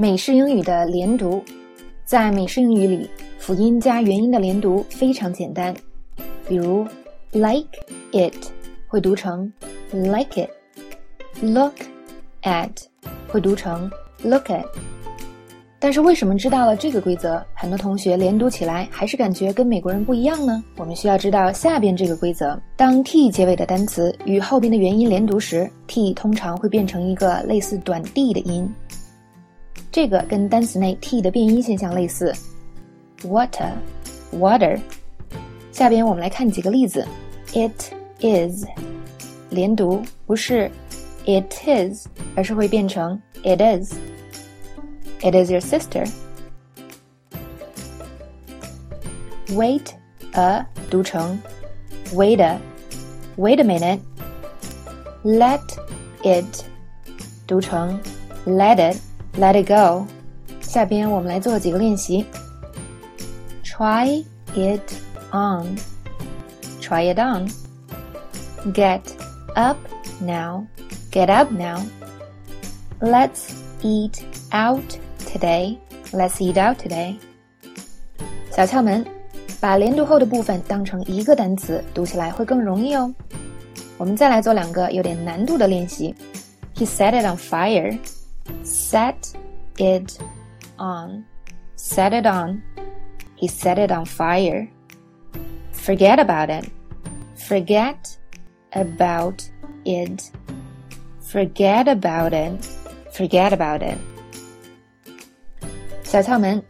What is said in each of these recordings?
美式英语的连读，在美式英语里，辅音加元音的连读非常简单。比如，like it 会读成 like it，look at 会读成 look at。但是为什么知道了这个规则，很多同学连读起来还是感觉跟美国人不一样呢？我们需要知道下边这个规则：当 t 结尾的单词与后边的元音连读时，t 通常会变成一个类似短 d 的音。这个跟单词内 t 的变音现象类似，water，water。下边我们来看几个例子，it is，连读不是 it is，而是会变成 it is。It is your sister. Wait a 读成 wait a wait a minute. Let it 读成 let it let it go。下边我们来做几个练习。Try it on. Try it on. Get up now. Get up now. Let's eat out today. Let's eat out today. 小窍门，把连读后的部分当成一个单词，读起来会更容易哦。我们再来做两个有点难度的练习。He set it on fire. set it on, set it on. He set it on fire. Forget about it. Forget about it. Forget about it. Forget about it. 小窍门，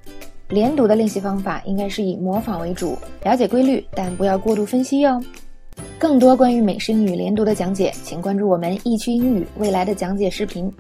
连读的练习方法应该是以模仿为主，了解规律，但不要过度分析哟。更多关于美式英语连读的讲解，请关注我们意趣英语未来的讲解视频。